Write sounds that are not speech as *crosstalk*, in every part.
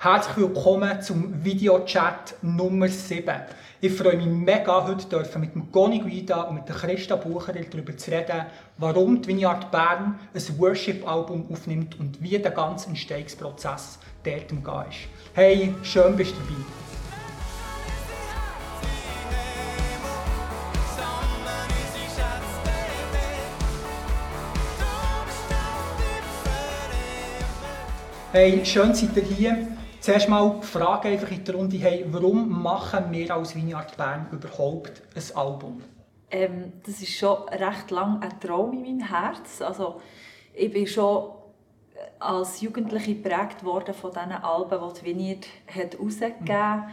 Herzlich willkommen zum Videochat Nummer 7. Ich freue mich mega, heute mit dem Goni Guida und mit der Christa Bucherer darüber zu reden, warum die Vineyard Bern ein Worship-Album aufnimmt und wie der ganze Entstehungsprozess dort umgeht. Hey, schön bist du dabei. Hey, schön seid ihr hier. Zuerst mal die Frage einfach in der Runde, hey, warum machen wir als Vineyard Bern überhaupt ein Album? Ähm, das ist schon recht lang ein Traum in meinem Herz. Also, ich bin schon als Jugendliche geprägt worden von diesen Alben, die die Vineyard hat herausgegeben hat.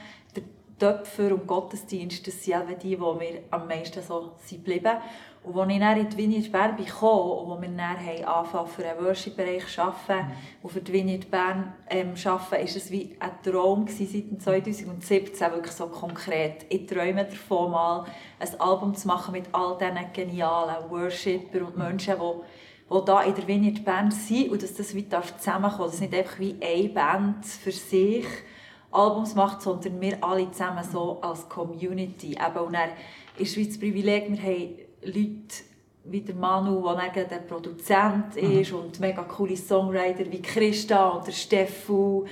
Mhm. Töpfer und Gottesdienst, das sind die, die mir am meisten so sind geblieben und als ich dann in die Vineyard Bern kam und wo wir dann angefangen für den Worship-Bereich zu arbeiten mhm. und für die Vineyard Bern ähm, arbeiten, war es wie ein Traum gewesen, seit 2017 wirklich so konkret. Ich träume davon, mal ein Album zu machen mit all diesen genialen Worshipper und Menschen, die die hier in der Vineyard Bern sind und dass das wie zusammenkommen darf. Dass nicht einfach wie eine Band für sich Albums macht, sondern wir alle zusammen so als Community. Eben, und dann ist das Privileg, wir haben Leute wie der Manu, der der Produzent mhm. ist und mega coole Songwriter wie Christa und der Steffu,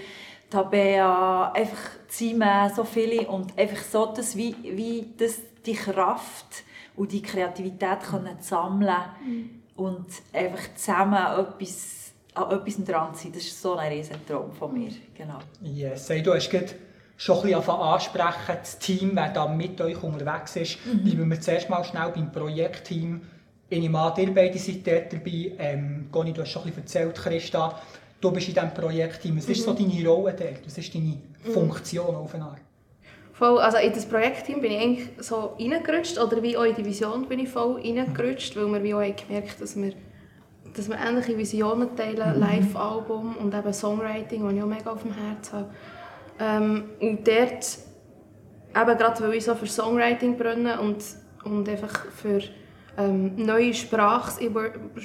Tabea, einfach Zime, so viele und einfach so, dass wie, wie das, die Kraft und die Kreativität können sammeln mhm. und einfach zusammen etwas, an etwas dran sein. Das ist so ein riesen Traum von mir. Genau. Yes, hey, du hast gerade schon ein bisschen ansprechen, das Team, wer da mit euch unterwegs ist. Mhm. Bleiben wir zuerst mal schnell beim Projektteam. Ich nehme an, ihr beide seid dort dabei. Ähm, Goni, du hast schon ein bisschen erzählt, Christa. Du bist in diesem Projektteam. Was mhm. ist so mhm. deine Rolle dort? Was ist deine mhm. Funktion auf eine Art? Voll, also in das Projektteam bin ich eigentlich so reingerutscht, oder wie auch in die Vision bin ich voll reingerutscht, weil wir wie auch gemerkt dass wir, dass wir ähnliche Visionen teilen, mhm. Live-Album und eben Songwriting, das ich auch mega auf dem Herzen habe. Ähm, und dort, eben gerade weil ich so für Songwriting brenne und, und einfach für ähm, neue, Sprache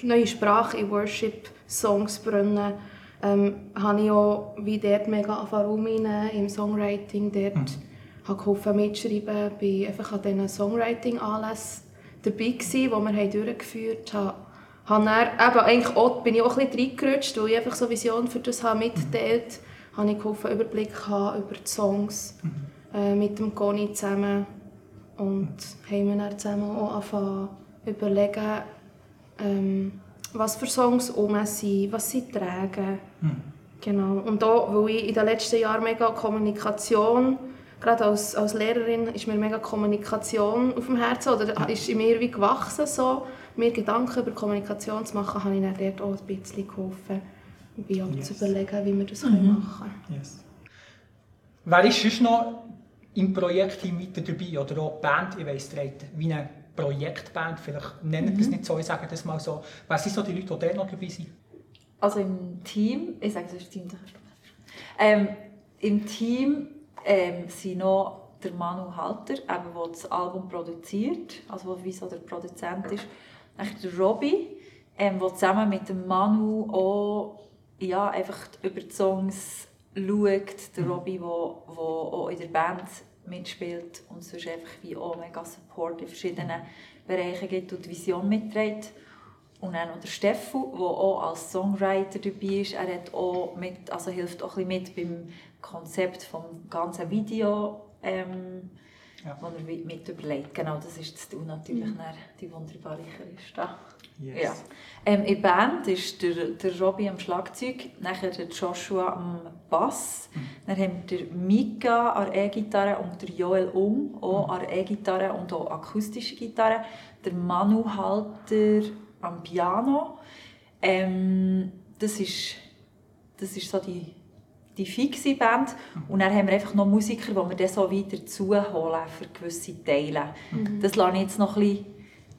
neue Sprache in Worship-Songs brenne, ähm, habe ich auch wie dort mega Erfahrung im Songwriting. Dort mhm. habe geholfen mitschreiben, bin einfach an diesen Songwriting-Anlässen dabei gewesen, die wir durchgeführt haben. Habe dann, eben, eigentlich auch, bin ich auch ein bisschen reingerutscht, weil ich einfach so Vision für das habe mitgeteilt habe ich geholfen, Überblick haben über die Songs mhm. äh, mit dem Conny zusammen und haben wir dann zusammen auch angefangen überlegen, ähm, was für Songs um sind, was sie tragen. Mhm. Genau. Und auch, weil ich in den letzten Jahren mega Kommunikation, gerade als, als Lehrerin, ist mir mega Kommunikation auf dem Herzen oder ist in mir wie gewachsen, so, mir Gedanken über Kommunikation zu machen, habe ich dann dort auch ein bisschen geholfen wie auch yes. zu überlegen, wie wir das mhm. machen können. Yes. Wer ist sonst noch im Projektteam weiter dabei oder auch die Band, ich weiss, wie eine Projektband, vielleicht nennen mhm. das nicht so, ich sage das mal so. Wer sind so die Leute, die dort noch dabei sind? Also im Team, ich sage es ist Team, ähm, im Team ähm, sind noch der Manu Halter, der das Album produziert, also wie so der Produzent ist, dann der Robby, ähm, der zusammen mit dem Manu auch ja, einfach über die Songs schaut, der mhm. Robby, der auch in der Band mitspielt und sonst einfach wie auch mega Support in verschiedenen Bereichen gibt und die Vision mitträgt. Und dann noch der Steffu, der auch als Songwriter dabei ist. Er hat auch mit, also hilft auch ein bisschen mit beim Konzept des ganzen Video, ähm, ja. das er mit überlegt. Genau, das ist das natürlich mhm. die wunderbare Christa. Yes. Ja. Ähm, in der Band ist der, der Robby am Schlagzeug, nachher der Joshua am Bass, mhm. dann haben wir Mika an E-Gitarre und der Joel Um auch mhm. an E-Gitarre und auch akustische Gitarre, der Manu Halter am Piano. Ähm, das ist, das ist so die, die fixe Band. Mhm. Und dann haben wir einfach noch Musiker, die wir dann so weiter zuholen für gewisse Teile. Mhm. Das lasse ich jetzt noch ein bisschen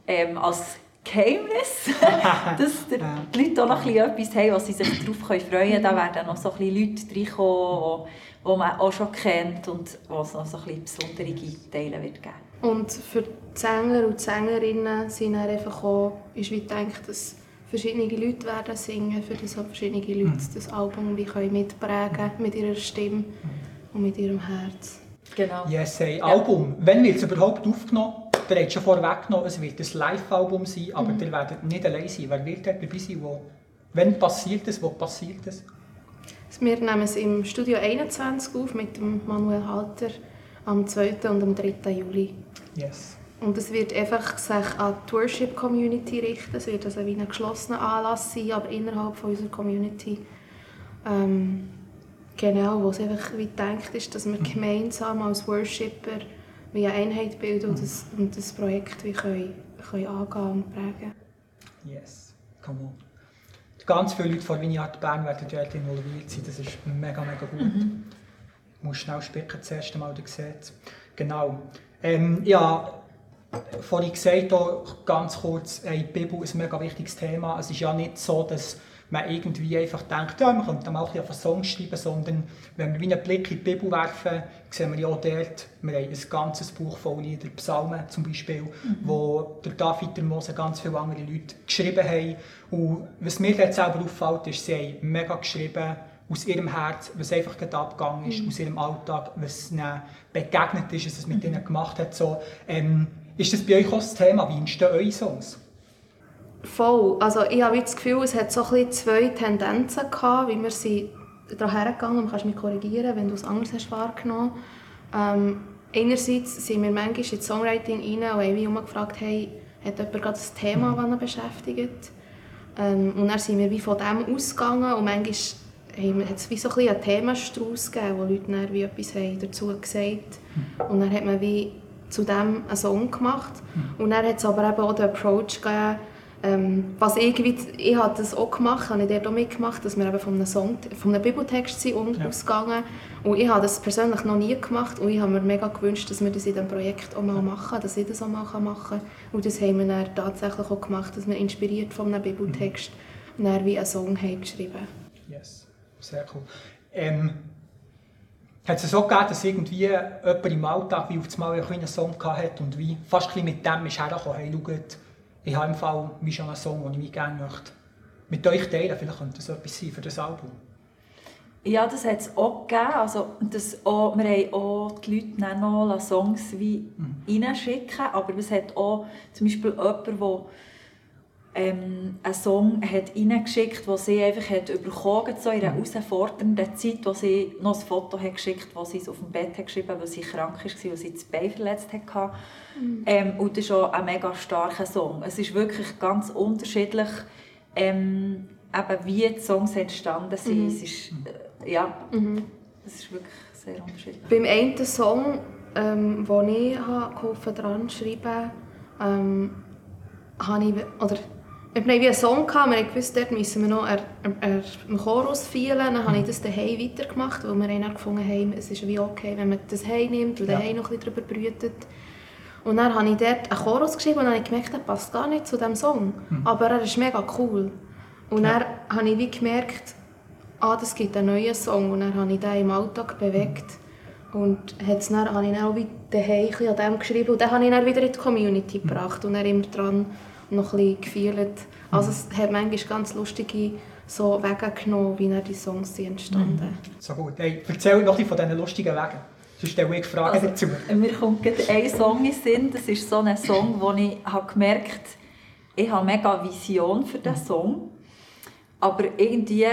ähm, als Geheimnis, *laughs* dass die Leute auch noch etwas haben, was sie sich darauf freuen können. Da werden noch so ein Leute reinkommen, die man auch schon kennt und wo es noch so ein besondere Teile wird geben Und für die Sänger und die Sängerinnen sind einfach auch, ist wie gedacht, dass verschiedene Leute werden singen, für das auch verschiedene Leute Mhm. das Album wie können mitprägen mit ihrer Stimme und mit ihrem Herz. Genau. Yes, hey, Album. Wenn wird es überhaupt aufgenommen? Ihr habt schon vorweggenommen, es wird ein Live-Album sein, aber ihr werdet nicht allein sein. Wer wird dort dabei sein? Wo? Wenn passiert es? Wo passiert es? Wir nehmen es im Studio 21 auf mit dem Manuel Halter am 2. und am 3. Juli. Yes. Und es wird einfach sich an die Worship-Community richten. Es wird also wie ein geschlossener Anlass sein, aber innerhalb von unserer Community. Ähm, genau, wo es einfach wie gedacht ist, dass wir gemeinsam als Worshipper wie eine Einheit bilden und das, und das Projekt wie können, können angehen und prägen. Yes. Come on. Ganz viele Leute von Vineyard Bern werden dort involviert sein. Das ist mega, mega gut. Ich muss schnell spicken, das erste Mal, du siehst Genau. Ähm, ja, vorhin gesagt, auch ganz kurz, hey, die Bibel ist ein mega wichtiges Thema. Es ist ja nicht so, dass man irgendwie einfach denkt, ja, man könnte mal ein Songs schreiben, sondern wenn wir einen Blick in die Bibel werfen, sehen wir ja auch dort, wir haben ein ganzes Buch voll Lieder, Psalmen zum Beispiel, wo der David, der Mose, ganz viele andere Leute geschrieben haben. Und was mir dort selber auffällt, ist, sie haben mega geschrieben, aus ihrem Herz, was einfach gerade abgegangen ist, aus ihrem Alltag, was ihnen begegnet ist, was es mit ihnen gemacht hat. So, ähm, ist das bei euch auch das Thema? Wie entstehen eure Songs? Voll. Also ich habe das Gefühl, es hat so ein zwei Tendenzen gehabt, wie wir sind daran hergegangen Du kannst mich korrigieren, wenn du es anders hast wahrgenommen. Ähm, einerseits sind wir manchmal ins Songwriting rein und haben immer gefragt, hey, hat jemand gerade ein Thema, das ihn beschäftigt? Ähm, und dann sind wir wie von dem ausgegangen und manchmal haben hat es wie so ein einen Themenstrauß gegeben, wo Leute wie etwas haben dazu gesagt Und dann hat man wie zu dem einen Song gemacht. Und dann hat es aber eben auch den Approach gegeben, ähm, was irgendwie, ich habe das auch gemacht, habe ich dort auch mitgemacht, dass wir eben von einem, Song, von einem Bibeltext sind und Ja. ausgegangen. Und ich habe das persönlich noch nie gemacht und ich habe mir mega gewünscht, dass wir das in diesem Projekt auch mal machen, dass ich das auch mal machen kann. Und das haben wir dann tatsächlich auch gemacht, dass wir inspiriert von einem Bibeltext dann wie einen Song haben geschrieben Yes, sehr cool. Ähm, hat es so gegeben, dass irgendwie jemand im Alltag wie auf einmal einen Song hatte und wie fast ein mit dem ist hergekommen, hey, schaut, ich habe im Fall wie schon einen Song, den ich wie gerne möchte mit euch teilen. Vielleicht könnte das etwas sein für das Album. Ja, das hat es auch gegeben. Also, das auch, wir haben auch die Leute dann noch Songs wie reinschicken, aber es hat auch zum Beispiel jemand, der ähm, einen Song hat reingeschickt hat, den sie einfach hat bekommen hat, so in einer herausfordernden Zeit, wo sie noch ein Foto hat geschickt wo sie auf dem Bett hat geschrieben hat, weil sie krank war, weil sie das Bein verletzt hatte. Ähm, und das ist auch ein mega starker Song. Es ist wirklich ganz unterschiedlich, ähm, eben wie die Songs entstanden sind. Es ist, äh, ja, es ist wirklich sehr unterschiedlich. Beim einen Song, ähm, den ich habe geholfen daran zu schreiben, ähm, habe ich, oder, hatten wie einen Song, gehabt, wir wussten, dort müssen wir noch einen Chorus feilen. Dann habe ich das daheim weitergemacht, weil wir dann gefunden haben, es ist wie okay, wenn man das heim nimmt und Ja. daheim noch ein bisschen darüber brütet. Und dann habe ich dort einen Chorus geschrieben und dann habe ich gemerkt, der passt gar nicht zu diesem Song. Aber er ist mega cool. Und Ja. dann habe ich wie gemerkt, ah, das gibt einen neuen Song. Und dann habe ich den im Alltag bewegt. Und hat's dann, habe ich dann auch wieder daheim an dem geschrieben. Und dann habe ich dann wieder in die Community gebracht und dann immer dran noch ein bisschen gefühlt. Also es hat manchmal ganz lustige so Wege genommen, wie dann die Songs sind entstanden. So gut. Hey, erzähl noch ein bisschen von diesen lustigen Wegen. Sonst stelle ich Fragen Also, dazu. Mir kommt gerade ein Song in Sinn. Das ist so ein Song, wo ich habe gemerkt habe, ich habe mega Vision für diesen Song. Aber irgendwie,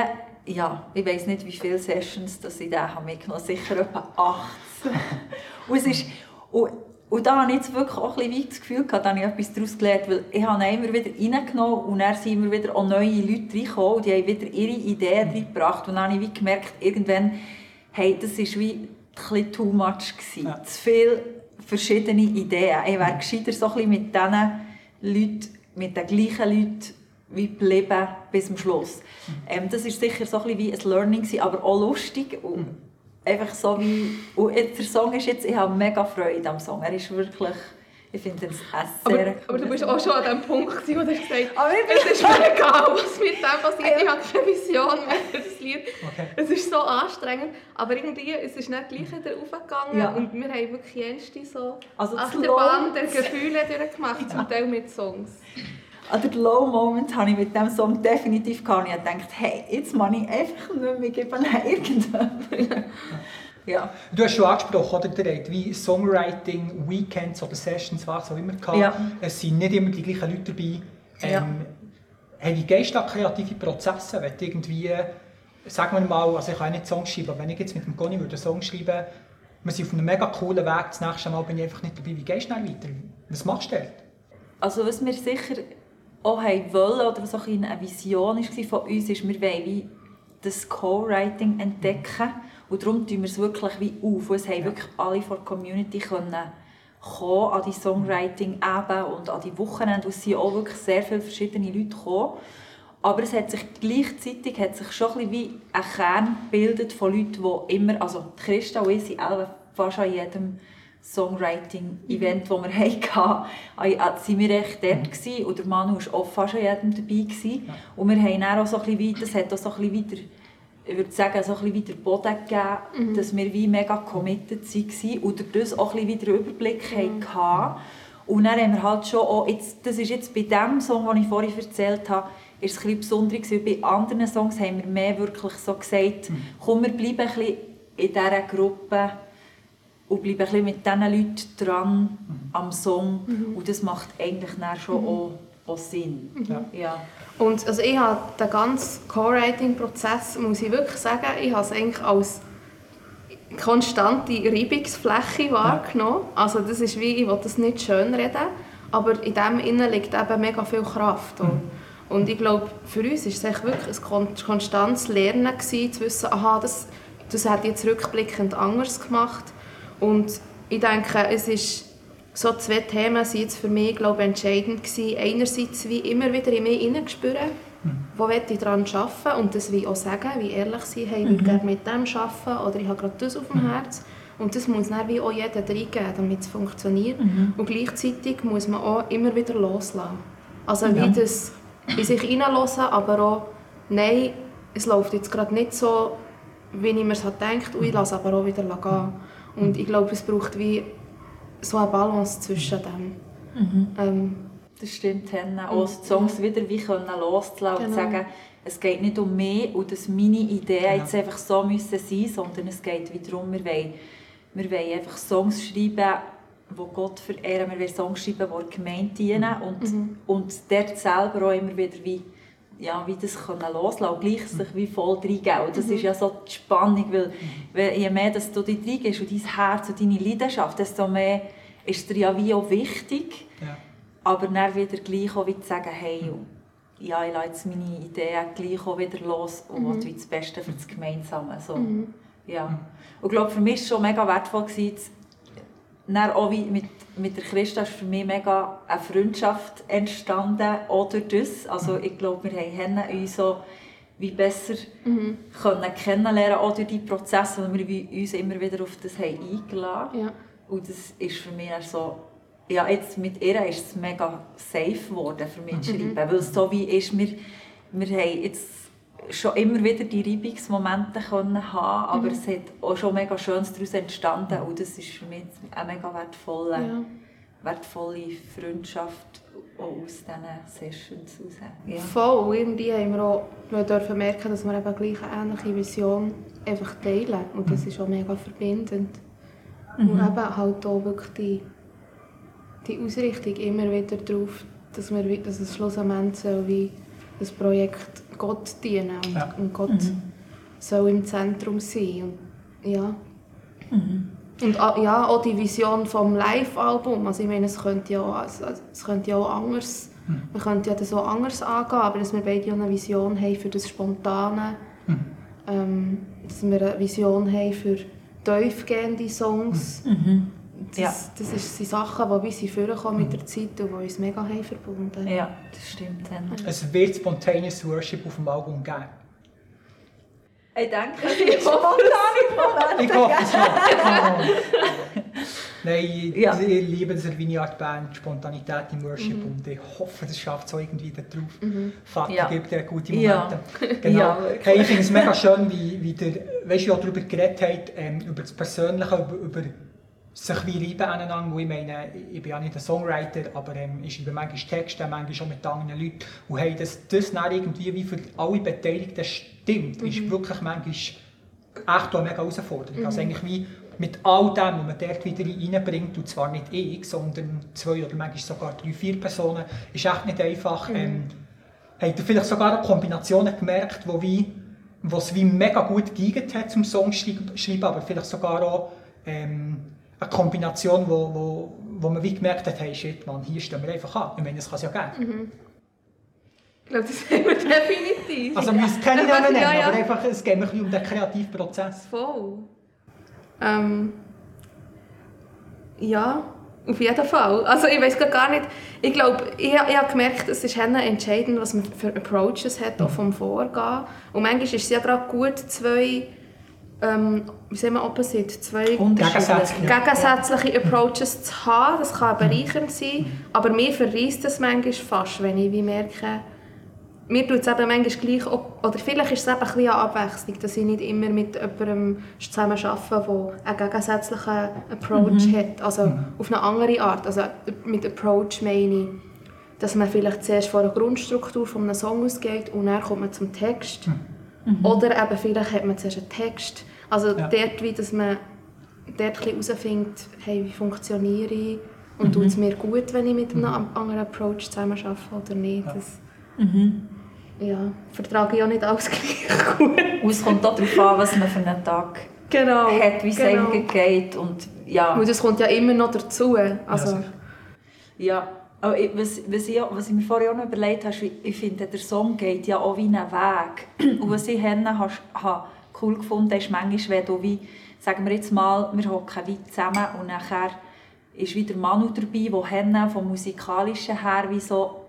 ja, ich weiß nicht, wie viele Sessions dass ich den habe mitgenommen habe. Sicher etwa acht. *laughs* und, es ist, und, und da habe ich jetzt wirklich auch ein bisschen das Gefühl gehabt, da habe ich etwas daraus gelernt, weil ich habe ihn immer wieder reingenommen und dann sind immer wieder auch neue Leute reingekommen und die haben wieder ihre Ideen reingebracht. Und dann habe ich wie gemerkt, irgendwann, hey, das ist wie ein too much gewesen. Ja. Zu viele verschiedene Ideen. Ich wäre gescheiter so ein bisschen mit diesen Leuten, mit den gleichen Leuten wie geblieben bis zum Schluss. Ähm, das ist sicher so ein bisschen wie ein Learning aber auch lustig und einfach so wie und der Song ist jetzt, ich habe mega Freude am Song. Er ist wirklich, ich finde es ein Aber, sehr aber du bist auch schon an dem Punkt, wo du gesagt hast, Aber ich es ist mir egal, was mit dem passiert. Ich habe keine Vision mehr für das Lied. Okay. Es ist so anstrengend, aber irgendwie es ist nicht gleich wieder aufgegangen Ja. und wir haben wirklich jenste so Also das Achterbahn der Gefühle durchgemacht, zum Teil mit Songs. An den Low Moment habe ich mit diesem Song definitiv gehabt. Ich habe gedacht, hey, jetzt mache ich einfach nicht mehr, geben irgendjemandem. *laughs* ja. Du hast schon angesprochen, oder, der wie Songwriting, Weekends oder Sessions, was auch immer gehabt. Ja. Es sind nicht immer die gleichen Leute dabei. Ähm, ja. Hey, wie gehst du an kreative Prozesse, wenn irgendwie, sagen wir mal, also ich kann nicht Songs schreiben, aber wenn ich jetzt mit dem Conny einen Song schreiben würde, wir sind auf einem mega coolen Weg, das nächste Mal bin ich einfach nicht dabei. Wie gehst du dann weiter? Was machst du dort? Also was wir sicher auch haben wollen, oder was auch eine Vision war von uns, ist, wir wollen wie das Co-Writing entdecken und darum tun wir es wirklich wie auf. Und es haben ja. wirklich alle von der Community können kommen an die Songwriting-Eben und an die Wochenende. es sind auch wirklich sehr viele verschiedene Leute gekommen. Aber es hat sich gleichzeitig hat sich schon ein, wie ein Kern gebildet von Leuten, die immer, also Christa und ich sind fast an jedem Songwriting-Event, das wir *laughs* hatten, waren wir echt dort gewesen, und der Manu war auch fast an jedem dabei. Gewesen. Und wir haben dann auch so ein bisschen, das hat auch so ein bisschen wieder ich würde sagen, so ein bisschen wieder Boden gegeben, mhm. dass wir wie mega committed waren und durch das auch ein bisschen wieder Überblick mhm. hatten. Und dann haben wir halt schon auch, jetzt, das ist jetzt bei dem Song, den ich vorhin erzählt habe, ist es ein bisschen besonderer weil bei anderen Songs haben wir mehr wirklich so gesagt, mhm. komm, wir bleiben ein bisschen in dieser Gruppe und bleiben ein bisschen mit diesen Leuten dran mhm. am Song. Mhm. Und das macht eigentlich dann schon mhm. auch, auch Sinn. Ja. ja. Und also ich habe den ganzen Co-Writing-Prozess, muss ich wirklich sagen, ich habe es eigentlich als konstante Reibungsfläche wahrgenommen. Also das ist wie, ich will das nicht schön reden, aber in dem innen liegt eben mega viel Kraft. Und, und ich glaube, für uns war es wirklich ein konstantes Lernen, gewesen, zu wissen, aha, das, das hat jetzt rückblickend anders gemacht. Und ich denke, es ist so zwei Themen sind jetzt für mich glaube entscheidend gewesen. Einerseits wie immer wieder in mich hineinspüren, mhm. wo will ich daran arbeiten und das wie auch sagen, wie ehrlich sein, hey, ich mhm. gerne mit dem arbeiten oder ich habe gerade das auf dem mhm. Herz. Und das muss dann wie auch jeder reingeben, damit es funktioniert. Mhm. Und gleichzeitig muss man auch immer wieder loslassen. Also wie das in sich hineinlassen, aber auch, nein, es läuft jetzt gerade nicht so, wie ich mir es gedacht und ich lasse aber auch wieder gehen. Und ich glaube, es braucht wie so eine Balance zwischen dem. Mhm. Ähm, das stimmt, Hannah. Auch die Songs wieder wie können loszulassen genau. und sagen, es geht nicht um mich und dass meine Ideen genau. jetzt einfach so müssen sein sondern es geht wieder darum, wir wollen, wir wollen einfach Songs schreiben, die Gott verehren. Wir wollen Songs schreiben, die der Gemeinde dienen und, mhm. und dort selber auch immer wieder wie ja, wie das können loslassen und gleich sich wie voll reingeben. Das mhm. ist ja so die Spannung, weil, weil je mehr dass du dich reingehst und dein Herz und deine Leidenschaft, desto mehr ist dir ja wie auch wichtig. Ja. Aber dann wieder gleich auch wie zu sagen, hey, ja, ich lasse jetzt meine Ideen gleich auch wieder los und mhm. will das Beste für das Gemeinsame. So. Mhm. Ja. Und ich glaube, für mich war es schon mega wertvoll, gewesen, dann auch mit, mit der Christa ist für mich mega eine Freundschaft entstanden, auch durch das. Also ich glaube, wir haben uns so wie besser mhm. können kennenlernen, auch durch die Prozesse, weil wir uns immer wieder auf das haben eingeladen ja. Und das ist für mich so, ja, jetzt mit ihr ist es mega safe geworden für mich zu mhm. schreiben, weil es so wie ist, wir, wir haben jetzt schon immer wieder die Reibungsmomente können haben, aber mhm. es hat auch schon mega Schönes daraus entstanden und das ist für mich eine mega wertvolle, ja. wertvolle Freundschaft aus diesen Sessions heraus. Ja. Voll, und irgendwie haben wir auch wir dürfen merken, dass wir eben gleich eine ähnliche Vision einfach teilen und das ist auch mega verbindend. Mhm. Und eben halt auch wirklich die, die Ausrichtung immer wieder darauf, dass, wir, dass es schlussendlich so wie das Projekt Gott dienen und, ja. und Gott mhm. soll im Zentrum sein. Und, ja. Mhm. Und ah, ja, auch die Vision vom Live-Album, also ich meine, es könnte ja, also, es könnte ja auch anders, mhm. man könnte ja das auch anders angehen, aber dass wir beide eine Vision haben für das Spontane, mhm. ähm, dass wir eine Vision haben für tiefgehende Songs. Mhm. Das, ja. das ist, sind Sachen, die bis vorkommen mit der Zeit und die uns mega haben verbunden Ja, das stimmt. Es wird Spontaneous Worship auf dem Album geben. Ich denke, es wird spontane Momente Ich hoffe es noch. *laughs* Nein, ja. ich liebe diese Vineyard Band, Spontanität im Worship mhm. und ich hoffe, das schafft es auch irgendwie da drauf. Mhm. Vater ja. gibt dir gute Momente. Ja. *laughs* Genau. Ja, hey, ich finde es mega schön, wie, wie der, weißt du, darüber geredet hat, ähm, über das Persönliche, über, über sich wie reiben aneinander, ich meine, ich bin ja nicht ein Songwriter, aber ähm, ich schreibe manchmal Texte, manchmal schon mit anderen Leuten und hey, dass das dann irgendwie wie für alle Beteiligten stimmt, mhm. ist wirklich manchmal echt eine mega Herausforderung. Mhm. Also eigentlich wie mit all dem, was man dort wieder reinbringt, und zwar nicht ich, sondern zwei oder manchmal sogar drei, vier Personen, ist echt nicht einfach. Mhm. Ähm, habt ihr vielleicht sogar auch Kombinationen gemerkt, wo wie was wie mega gut geeignet hat zum Song schreiben, aber vielleicht sogar auch ähm, eine Kombination, wo, wo, wo man wie gemerkt hat, hey shit, man, hier stehen wir einfach an. Ich meine, das kann es ja geben. Mhm. Ich glaube, das *laughs* haben wir definitiv. Also wir müssen keine Namen nennen, ja, ja. aber einfach, es geht ein bisschen um den kreativen Prozess. Voll. Ähm, ja, auf jeden Fall. Also ich weiß gar nicht, ich glaube, ich, ich habe gemerkt, es ist entscheidend, was man für Approaches hat, auch vom Vorgehen. Und manchmal ist es ja gerade gut, zwei ähm, wie sagen wir, opposite, zwei gegensätzliche, gegensätzliche Approaches zu haben. Das kann bereichernd sein, aber mir verreist das manchmal fast, wenn ich wie merke, mir tut es eben manchmal gleich, oder vielleicht ist es eben ein bisschen eine Abwechslung, dass ich nicht immer mit jemandem zusammen arbeite, der einen gegensätzlichen Approach mhm. hat, also mhm. auf eine andere Art. Also mit Approach meine ich, dass man vielleicht zuerst von der Grundstruktur eines Song ausgeht und dann kommt man zum Text. Mhm. Mhm. Oder eben vielleicht hat man zuerst einen Text. Also ja. dort, wie dass man dort herausfindet, hey, wie funktioniere ich und mhm. tut es mir gut, wenn ich mit einem mhm. anderen Approach zusammen arbeite oder nicht. Ja. Das, mhm. ja, vertrage ich auch nicht alles *laughs* gleich gut. Und es kommt auch darauf an, was man für einen Tag genau, hat, wie es genau. einem geht. Und, ja. und das kommt ja immer noch dazu. Also, ja, aber was, was, ich, was ich mir vorher auch noch überlegt habe, ich finde, der Song geht ja auch wie einen Weg. *clears throat* Und was ich habe, habe cool gefunden ist manchmal, wenn du wie, sagen wir jetzt mal, wir hocken wie zusammen und nachher ist wieder Manu dabei, der Henne vom musikalischen her wie so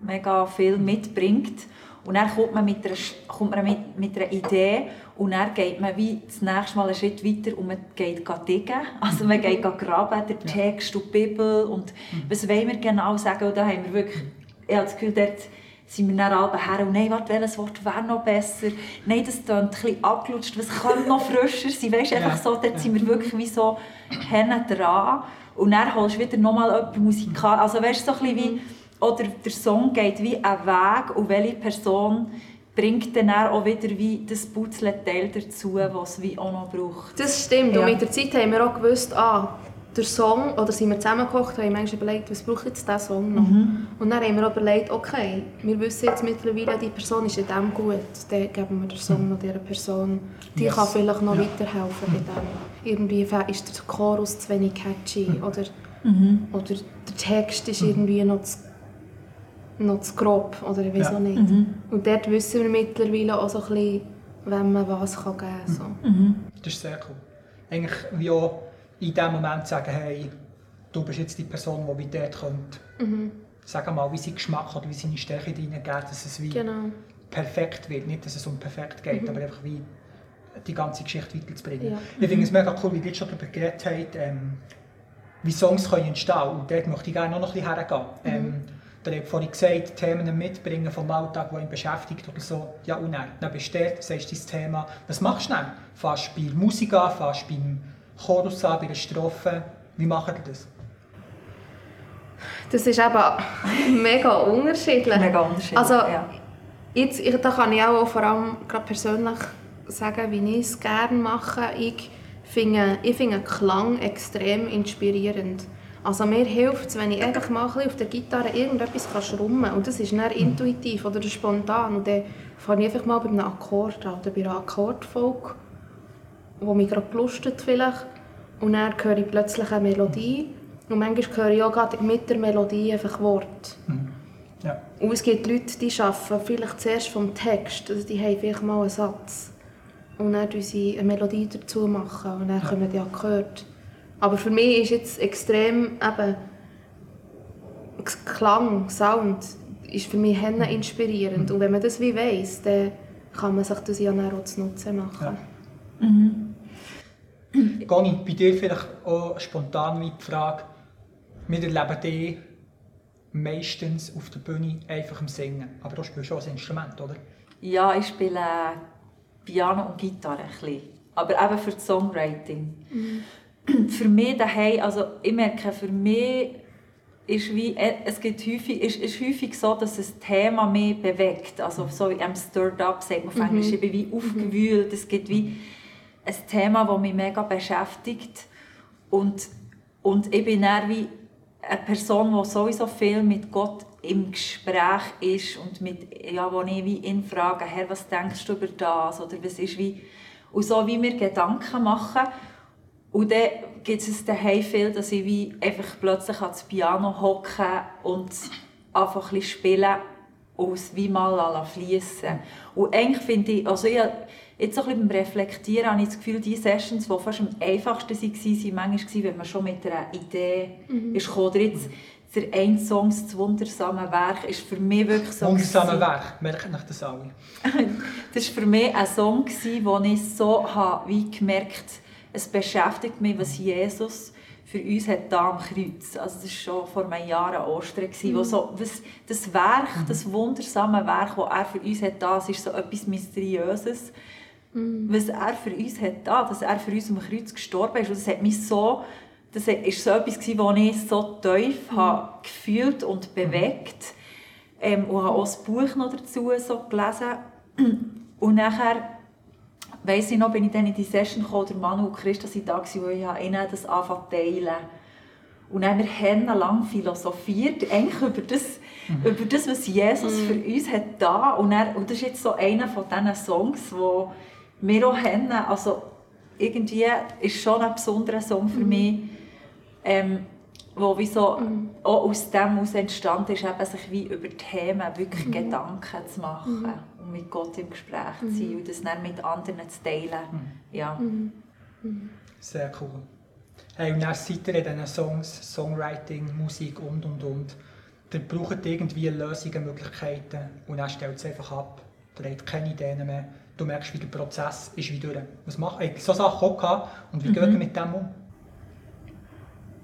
mega viel mitbringt. Und dann kommt man mit einer, kommt man mit, mit einer Idee und dann geht man wie das nächste Mal einen Schritt weiter und man geht diggen. *laughs* Also man geht graben, der Text und die Bibel und mhm. was wollen wir genau sagen. Und da haben wir wirklich, ich habe das Gefühl, dort sind wir dann alle her und nein, warte, welches Wort wäre noch besser? Nein, das klingt ein bisschen abgelutscht, was könnte noch frischer sein? Weißt, einfach so, dort sind wir wirklich wie so hinten dran und dann holst du wieder nochmal jemanden musikal. Also weißt, so ein bisschen wie oder der Song geht wie einen Weg und welche Person bringt dann auch wieder wie das Puzzleteil dazu, was es wie auch noch braucht. Das stimmt. Ja. Und mit der Zeit haben wir auch gewusst, ah, der Song, oder sind wir zusammengekocht, haben manchmal überlegt, was braucht jetzt dieser Song noch? Mhm. Und dann haben wir auch überlegt, okay, wir wissen jetzt mittlerweile, die Person ist in dem gut, dann geben wir den Song noch dieser Person. Die yes. kann vielleicht noch ja. weiterhelfen bei dem. Irgendwie ist der Chorus zu wenig catchy mhm. oder, mhm. oder der Text ist irgendwie noch zu noch zu grob oder ich weiß ja. nicht. Mhm. Und dort wissen wir mittlerweile auch so ein bisschen, wenn man was kann geben kann. So. Mhm. Das ist sehr cool. Eigentlich wie auch in dem Moment sagen, hey, du bist jetzt die Person, die bei dort kommt. Mhm. Sag mal, wie sie Geschmack hat, wie seine Stärke reingeht, dass es wie genau. perfekt wird. Nicht, dass es um perfekt geht, mhm. aber einfach wie die ganze Geschichte weiterzubringen. Ja. Ich finde es mega cool, wie ihr schon darüber geredet habt, ähm, wie Songs können entstehen können. Und dort möchte ich gerne noch ein bisschen hergehen. Mhm. Ähm, der hat vorhin gesagt, Themen mitbringen vom Alltag, die ihn beschäftigt oder so. Ja, und dann, dann bist du dort, sagst dein Thema. Was machst du dann? Fast bei Musik an, fast beim Chorus an, bei der Strophe. Wie macht ihr das? Das ist eben *laughs* mega unterschiedlich. Mega unterschiedlich, also, ja. Jetzt, ich, da kann ich auch vor allem gerade persönlich sagen, wie ich es gerne mache. Ich finde, ich finde Klang extrem inspirierend. Also mir hilft es, wenn ich einfach mal auf der Gitarre irgendetwas kann schrummen kann. Und das ist dann intuitiv oder spontan. Und dann fange ich einfach mal bei einem Akkord an oder bei einer Akkordfolge, wo mich gerade belustet vielleicht. Und dann höre ich plötzlich eine Melodie. Und manchmal höre ich auch mit der Melodie einfach Wort. Mhm. Ja. Und es gibt Leute, die arbeiten vielleicht zuerst vom Text. Also die haben vielleicht mal einen Satz. Und dann machen sie eine Melodie dazu. Machen, und dann kommen die Akkorde. Aber für mich ist jetzt extrem eben Klang, Sound, ist für mich Henne inspirierend. Und wenn man das wie weiss, dann kann man sich das ja auch zu Nutzen machen. Ja. Mhm. Goni, bei dir vielleicht auch spontan die Frage, wir erleben dich meistens auf der Bühne einfach im Singen. Aber du spielst auch ein Instrument, oder? Ja, ich spiele Piano und Gitarre ein bisschen. Aber eben für das Songwriting. Mhm. *clears throat* für mich daheim, also ich merke, für mich ist wie, äh, es gibt häufig, ist, ist häufig so, dass ein Thema mich bewegt. Also so wie am stirred up, sagt man auf Englisch, ich bin wie aufgewühlt. Es gibt wie ein Thema, das mich mega beschäftigt. Und, und ich bin dann wie eine Person, die sowieso viel mit Gott im Gespräch ist und mit, ja, wo ich wie ihn frage, Herr, was denkst du über das? Oder was ist wie, und so wie wir Gedanken machen. Und dann gibt es daheim viel, dass ich wie einfach plötzlich ans Piano hocke und einfach ein spielen und es wie mal fließen Und eigentlich finde ich, also ich, jetzt so ein bisschen beim Reflektieren habe ich das Gefühl, die Sessions, die fast am einfachsten waren, waren manchmal, wenn man schon mit einer Idee mhm. ist gekommen. Oder jetzt der ein Song, das wundersame Werk, ist für mich wirklich so... Wundersame Werk, merkt nach das alle. *laughs* das war für mich ein Song, wo ich so habe, wie gemerkt es beschäftigt mich, was Jesus für uns hat da am Kreuz. Also das war schon vor einem Jahr an Ostern, mhm. wo so, was, das Werk, mhm. das wundersame Werk, das er für uns hat da, das ist so etwas Mysteriöses, mhm. was er für uns hat da, dass er für uns am Kreuz gestorben ist. Und das hat mich so, das ist so etwas gewesen, was ich so tief mhm. habe gefühlt und bewegt ähm, und habe auch das Buch noch dazu so gelesen und nachher weiss ich noch, bin ich dann in die Session gekommen, der Manu und Christa waren da, wo ich ihnen das anfangen teilen. Und dann haben wir lang philosophiert, eigentlich über das, mhm. über das, was Jesus mhm. für uns hat da. Und, dann, und das ist jetzt so einer von diesen Songs, wo wir auch haben. Also irgendwie ist schon ein besonderer Song für mhm. mich, ähm, wo wie so mhm. auch aus dem heraus entstanden ist, eben sich wie über Themen wirklich mhm. Gedanken zu machen. Mhm mit Gott im Gespräch mhm. zu sein und das dann mit anderen zu teilen. Mhm. Ja. Mhm. mhm. Sehr cool. Hey, und dann seid ihr in diesen Songs, Songwriting, Musik und und und. Ihr braucht irgendwie Lösungen, Möglichkeiten und dann stellt es einfach ab. Ihr habt keine Ideen mehr. Du merkst, wie der Prozess ist wie durch. Was macht ihr? So Sachen auch gehabt. und wie mhm. geht ihr mit dem um?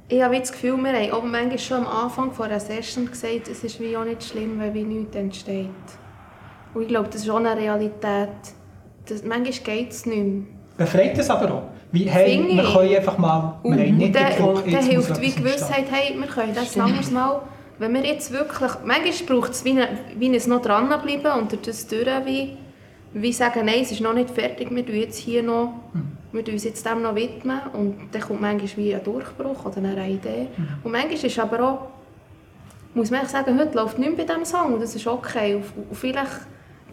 Ich habe das Gefühl, wir haben auch manchmal schon am Anfang von einer Session gesagt, es ist wie auch nicht schlimm, wenn wie nichts entsteht. Und ich glaube, das ist auch eine Realität. Das, manchmal geht es nicht mehr. Befreit es aber auch. Wie, hey, wir können einfach mal, wir haben nicht den Druck, Dann hilft wie Gewissheit, hey, wir können das langsam mal, wenn wir jetzt wirklich, manchmal braucht es wie, eine, wie ein noch dranbleiben und das durch, wie, wie sagen, nein, es ist noch nicht fertig, wir tun jetzt hier noch, hm. wir uns jetzt dem noch widmen und dann kommt manchmal wie ein Durchbruch oder eine Idee. Hm. Und manchmal ist aber auch, muss man sagen, heute läuft nichts bei diesem Song und das ist okay. Und vielleicht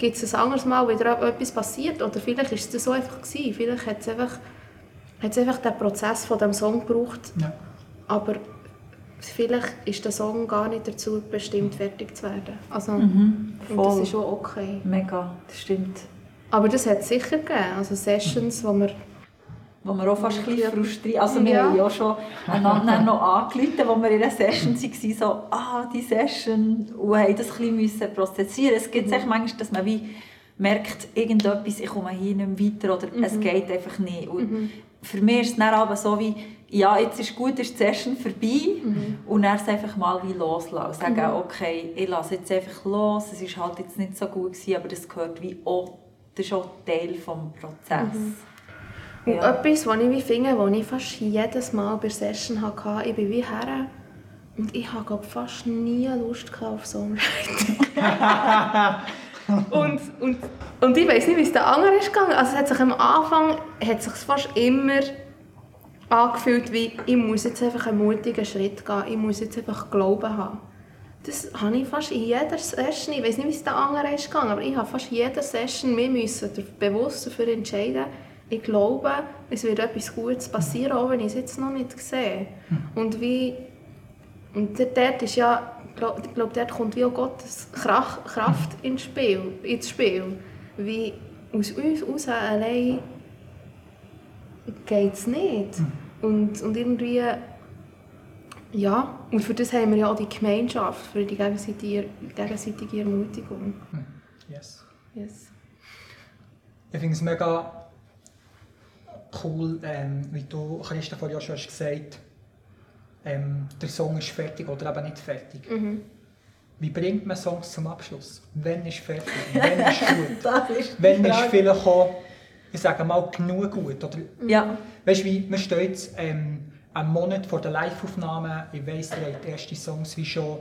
gibt es ein anderes Mal wieder etwas passiert oder vielleicht ist es so einfach gewesen. Vielleicht hat es einfach, hat es einfach den Prozess von dem Song gebraucht. Ja. Aber vielleicht ist der Song gar nicht dazu bestimmt, fertig zu werden. Also, mhm, und das ist auch okay. Mega, das stimmt. Aber das hat es sicher gegeben. Also Sessions, wo wir wo wir auch fast ein bisschen frustriert Also wir ja. haben ja schon einander noch angerufen, als wir in einer Session waren, so «Ah, die Session!» und haben das ein bisschen prozessieren Es gibt mhm. manchmal, dass man wie merkt, irgendetwas, ich komme hier nicht mehr weiter oder mhm. es geht einfach nicht. Und mhm. für mich ist es dann aber so wie «Ja, jetzt ist gut, ist die Session vorbei» mhm. und dann einfach mal wie loslassen. Sagen mhm. «Okay, ich lasse jetzt einfach los, es war halt jetzt nicht so gut, gewesen, aber das gehört wie auch, das ist auch Teil des Prozesses.» Und ja. etwas, was ich wie finde, was ich fast jedes Mal bei Session hatte, ich bin wie her und ich habe fast nie Lust auf Songwriting. *laughs* und, und, und ich weiß nicht, wie es den anderen ist gegangen. Also es hat sich am Anfang hat sich fast immer angefühlt, wie ich muss jetzt einfach einen mutigen Schritt gehen, ich muss jetzt einfach Glauben haben. Das habe ich fast in jeder Session, ich weiß nicht, wie es den anderen ist gegangen, aber ich habe fast jede Session mir müssen bewusst dafür entscheiden ich glaube, es wird etwas Gutes passieren, auch wenn ich es jetzt noch nicht sehe. Und wie und dort ist ja, ich glaube, dort kommt wie auch Gottes Kraft ins Spiel, ins Spiel. Wie aus uns raus allein geht es nicht. Und, und irgendwie, ja, und für das haben wir ja auch die Gemeinschaft, für die gegenseitige, gegenseitige Ermutigung. Yes. yes. Ich finde es mega cool, ähm, wie du, vorhin auch schon hast gesagt ähm, der Song ist fertig oder eben nicht fertig. Mhm. Wie bringt man Songs zum Abschluss? Wann ist fertig? Wann ist *laughs* gut? das ist vielleicht auch ich sage mal, genug gut. Oder, Ja. Weißt du, wie, wir stehen jetzt ähm, einen Monat vor der Live-Aufnahme. Ich weiss, ihr habt die ersten Songs wie schon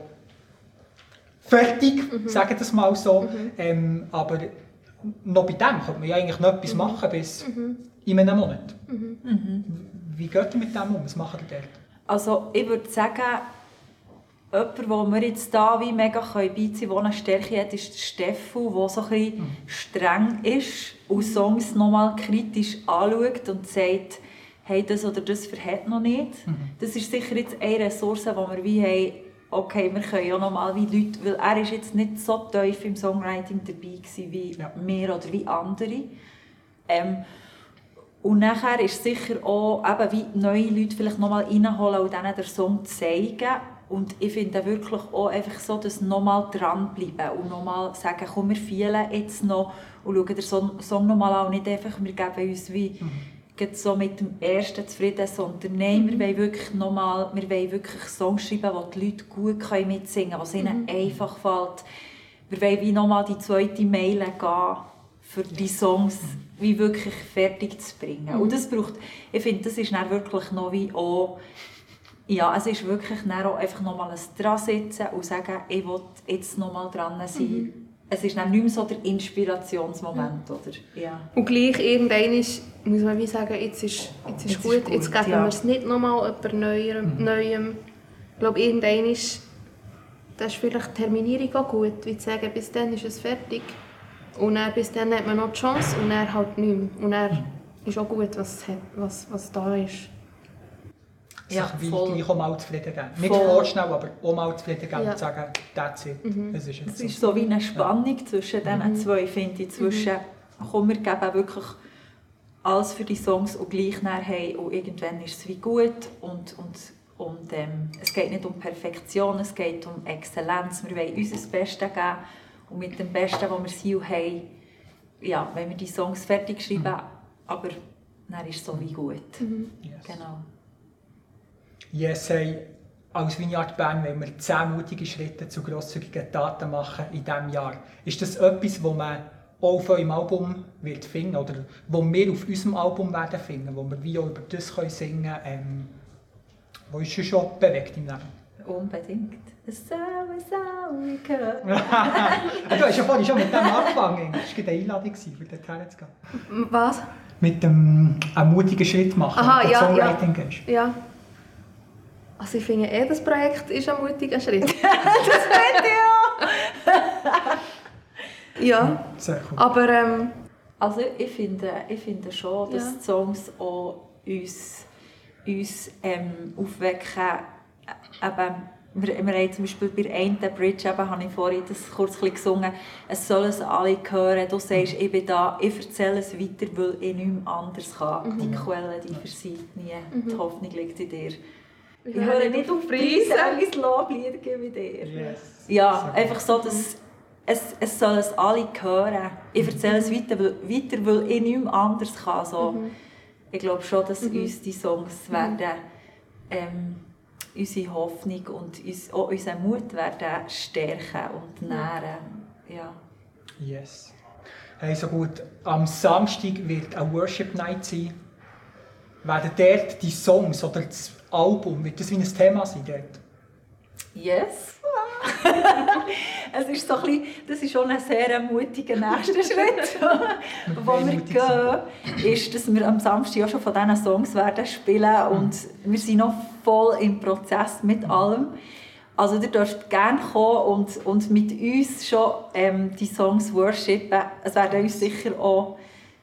fertig, sagen das mal so. Ähm, aber noch bei dem könnte man ja eigentlich noch etwas machen bis in einem Monat. Wie geht ihr mit dem um? Was macht ihr dort? Also ich würde sagen, jemand, wo wir jetzt da wie mega beiziehen können, der eine Stärke hat, ist der Steffu, der so ein bisschen streng ist und Songs nochmal kritisch anschaut und sagt, hey, das oder das verhält noch nicht. Das ist sicher jetzt eine Ressource, die wir wie haben, okay, wir können ja nochmal wie Leute, weil er ist jetzt nicht so tief im Songwriting dabei gewesen wie Ja. wir oder wie andere. Ähm, und nachher ist sicher auch, eben wie neue Leute vielleicht nochmal reinholen und ihnen den Song zeigen. Und ich finde wirklich auch einfach so, dass nochmal dranbleiben und nochmal sagen, komm, wir fühlen jetzt noch und schauen den Song, Song nochmal an und nicht einfach, wir geben uns wie gerade so mit dem ersten zufrieden, sondern nein, wir wollen wirklich nochmal, wir wollen wirklich Songs schreiben, wo die Leute gut können mitsingen können, was ihnen einfach fällt. Wir wollen wie nochmal die zweite Meile gehen, für die Songs wie wirklich fertig zu bringen. Und das braucht, ich finde, das ist dann wirklich noch wie auch, ja, es ist wirklich dann auch einfach nochmal ein dran sitzen und sagen, ich will jetzt nochmal dran sein. Es ist dann nicht mehr so der Inspirationsmoment, oder? Ja. Und gleich irgendwann ist, muss man wie sagen, jetzt ist, jetzt ist Jetzt gut, ist gut, jetzt geben ja. wir es nicht nochmal jemand Neuem. Neuem. Ich glaube, irgendwann ist, das ist vielleicht die Terminierung auch gut, wie zu sagen, bis dann ist es fertig. Und dann, bis dann hat man noch die Chance und dann halt nicht mehr. Und dann ist auch gut, was, es hat, was, was da ist. Ja, sich wie voll. gleich auch mal zufrieden geben. Nicht Voll. vorschnell, aber auch mal zufrieden geben Ja. und sagen, that's it. Das ist jetzt Es ist so wie eine Spannung zwischen diesen zwei, finde ich. Zwischen, komm, wir geben wirklich alles für die Songs und gleich nachher, hey, und irgendwann ist es wie gut und, und, und ähm, es geht nicht um Perfektion, es geht um Exzellenz. Wir wollen uns das Beste geben und mit dem Besten, was wir und haben, ja, wenn wir die Songs fertig schreiben, aber dann ist es so wie gut. Yes. Genau. Yes, hey, als Vineyard Bern wollen wir 10 mutige Schritte zu grosszügigen Taten machen in diesem Jahr. Ist das etwas, wo man auch auf eurem Album wird finden oder wo wir auf unserem Album werden finden, wo wir wie auch über das können singen können, ähm, was uns schon bewegt im Leben? Unbedingt. Sau, sau, gehört. Ah, du hast ja vorhin schon mit dem angefangen. Das war eine Einladung, für dorthin zu gehen. Was? Mit dem einen mutigen Schritt machen, Aha, wenn du ja, Songwriting gehst. Ja. Also ich finde eh, das Projekt ist ein mutiger Schritt. *laughs* *laughs* ja, Sehr cool. aber ähm, Also ich finde, ich finde schon, dass Ja. die Songs auch uns, uns ähm, aufwecken. Eben, wir, wir haben zum Beispiel bei der einen Bridge, eben, habe ich vorhin das kurz gesungen, es sollen es alle hören, du sagst, ich bin da, ich erzähle es weiter, weil ich nicht mehr anders kann. Die Quelle, die versiegt nie, die Hoffnung liegt in dir. Ich höre nicht auf Preise, mein Loblied gebe ich dir. Yes. Ja, einfach so, dass es, es soll es alle hören. Ich erzähle es weiter, weil, weiter, weil ich nicht mehr anders kann. So. Ich glaube schon, dass uns die Songs werden ähm, unsere Hoffnung und uns, auch unseren Mut werden stärken und nähren. Ja. Yes. Hey, so gut. Am Samstag wird eine Worship Night sein. Werden dort die Songs oder das Album, wird das wie ein Thema sein dort? Yes. *laughs* es ist so ein bisschen, das ist schon ein sehr mutiger nächster Schritt, *laughs* wo wir gehen, ist, dass wir am Samstag auch schon von diesen Songs werden spielen und wir sind noch voll im Prozess mit allem. Also ihr dürft gerne kommen und, und mit uns schon ähm, die Songs worshipen. Es werden uns sicher auch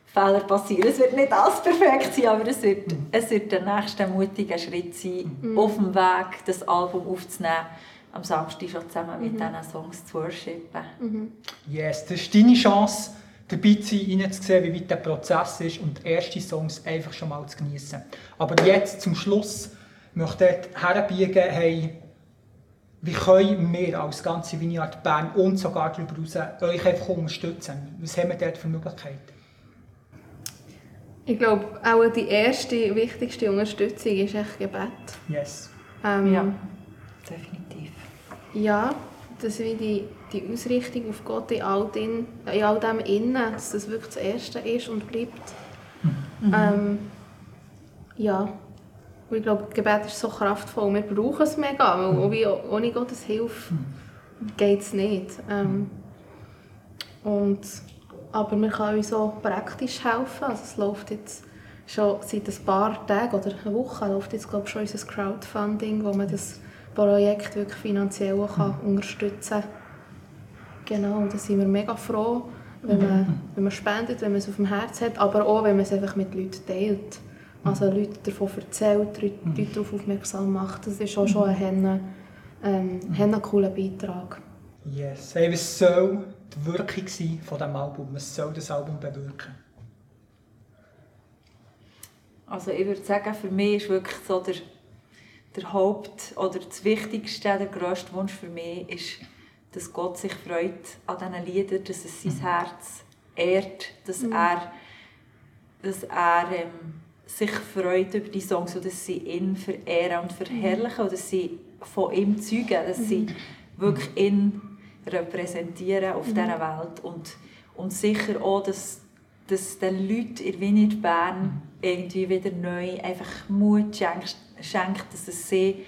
Fehler passieren. Es wird nicht alles perfekt sein, aber es wird, es wird der nächste mutige Schritt sein, auf dem Weg, das Album aufzunehmen. Am Samstag schon zusammen mit diesen Songs zu worshipen. Yes, das ist deine Chance, dabei zu sein, reinzusehen, wie weit der Prozess ist und die ersten Songs einfach schon mal zu genießen. Aber jetzt zum Schluss möchte ich herbiegen, hey, wie können wir als ganze Vineyard Bern und sogar darüber hinaus euch einfach unterstützen? Was haben wir dort für Möglichkeiten? ich glaube, auch die erste, wichtigste Unterstützung ist echt Gebet. Yes. Ähm, Ja, definitiv. Ja, dass wie die, die Ausrichtung auf Gott in all, den, in all dem Innen, dass das wirklich das Erste ist und bleibt. Ähm, ja, und ich glaube, Gebet ist so kraftvoll. Wir brauchen es mega, weil mhm. ohne Gottes Hilfe geht es nicht. Ähm, und, aber wir können uns auch praktisch helfen. Also es läuft jetzt schon seit ein paar Tagen oder einer Woche läuft jetzt glaube ich, schon unser Crowdfunding, wo man das Projekt wirklich finanziell kann mhm. unterstützen kann. Genau, da sind wir mega froh, wenn man, wenn man spendet, wenn man es auf dem Herz hat, aber auch, wenn man es einfach mit Leuten teilt. Also Leute davon erzählt, Leute, Leute darauf aufmerksam macht. Das ist auch schon ein, ähm, ein cooler Beitrag. Yes. Hey, was soll die Wirkung sein von diesem Album? Was soll das Album bewirken? Also ich würde sagen, für mich ist wirklich so der, der Haupt- oder das Wichtigste, der grösste Wunsch für mich ist, dass Gott sich freut an diesen Liedern, dass es sein mhm. Herz ehrt, dass mhm. er, dass er ähm, sich freut über die Songs und dass sie ihn verehren und verherrlichen und dass sie von ihm zeugen, dass sie mhm. wirklich ihn repräsentieren auf mhm. dieser Welt und, und sicher auch, dass, dass den Leuten in Vineyard Bern irgendwie wieder neu einfach Mut schenkt, schenkt dass es sie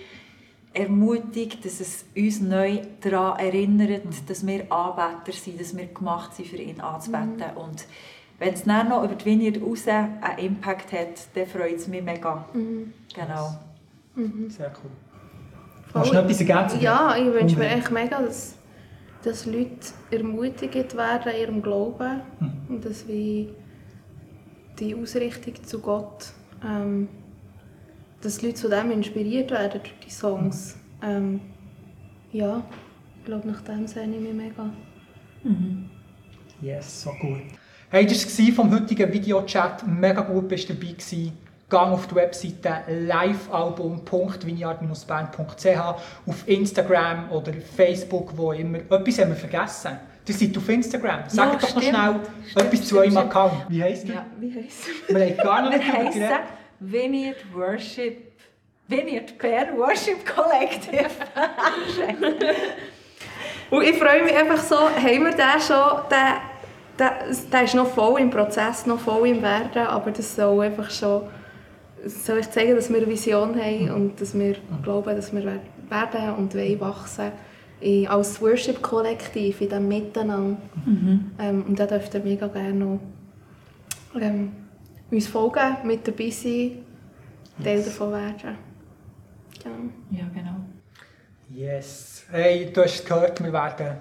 ermutigt, dass es uns neu daran erinnert, mhm. dass wir Anbeter sind, dass wir gemacht sind, für ihn anzubeten. Mhm. Und wenn es dann noch über die Vineyard raus einen Impact hat, dann freut es mich mega. Mhm. Genau. Mhm. Sehr cool. Hast du noch etwas ergänzen? Ja, ich wünsche mir echt mega, dass, dass Leute ermutigt werden in ihrem Glauben mhm. und dass wir die Ausrichtung zu Gott, ähm, dass Leute zu dem inspiriert werden durch die Songs. Ähm, ja, ich glaube, nach dem sehne ich mich mega. Mhm. Yes, so gut. Hey, das war vom heutigen Videochat. Mega gut bist du dabei gewesen. Gang auf die Webseite livealbum.vineyard-band.ch auf Instagram oder Facebook, wo immer. Etwas haben wir vergessen. Ihr seid auf Instagram. Sag ja, doch noch schnell stimmt, etwas zu eurem Account. Wie heisst ihr? Ja, wie heisst er? Wir haben gar nicht geredet. Vineyard Worship. Vineyard Pair Worship Collective. *laughs* Und ich freue mich einfach so, haben wir den schon, den der, der ist noch voll im Prozess, noch voll im Werden, aber das soll einfach schon soll ich zeigen, dass wir eine Vision haben und dass wir glauben, dass wir werden und wollen wachsen als Worship-Kollektiv in diesem Miteinander. Mhm. Ähm, und da dürft ihr mega gerne noch ähm, uns folgen, mit dabei sein, Teil yes. davon werden. Genau. Ja, genau. Yes. Hey, du hast gehört, wir werden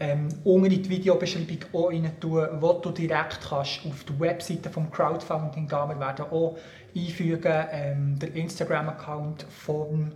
ähm, unten in die Videobeschreibung auch rein tun, wo du direkt kannst auf die Webseite vom Crowdfunding gehen. Wir werden auch einfügen ähm, den Instagram-Account vom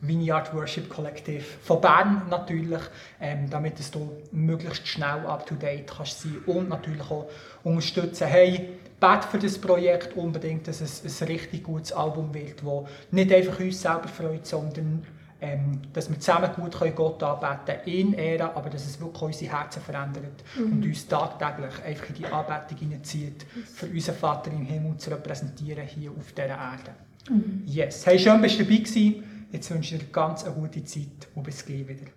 Vineyard Worship Collective von Bern natürlich, ähm, damit du möglichst schnell up to date kannst sein und natürlich auch unterstützen. Hey, bet für das Projekt unbedingt, dass es ein richtig gutes Album wird, das nicht einfach uns selber freut, sondern ähm, dass wir zusammen gut können Gott anbeten können, in Ehren, aber dass es wirklich unsere Herzen verändert mhm. und uns tagtäglich einfach in die Anbetung hineinzieht, für unseren Vater im Himmel zu repräsentieren hier auf dieser Erde. Mhm. Yes. Hey, schön, dass du dabei gewesen. Jetzt wünsche ich dir ganz eine gute Zeit und bis gleich wieder.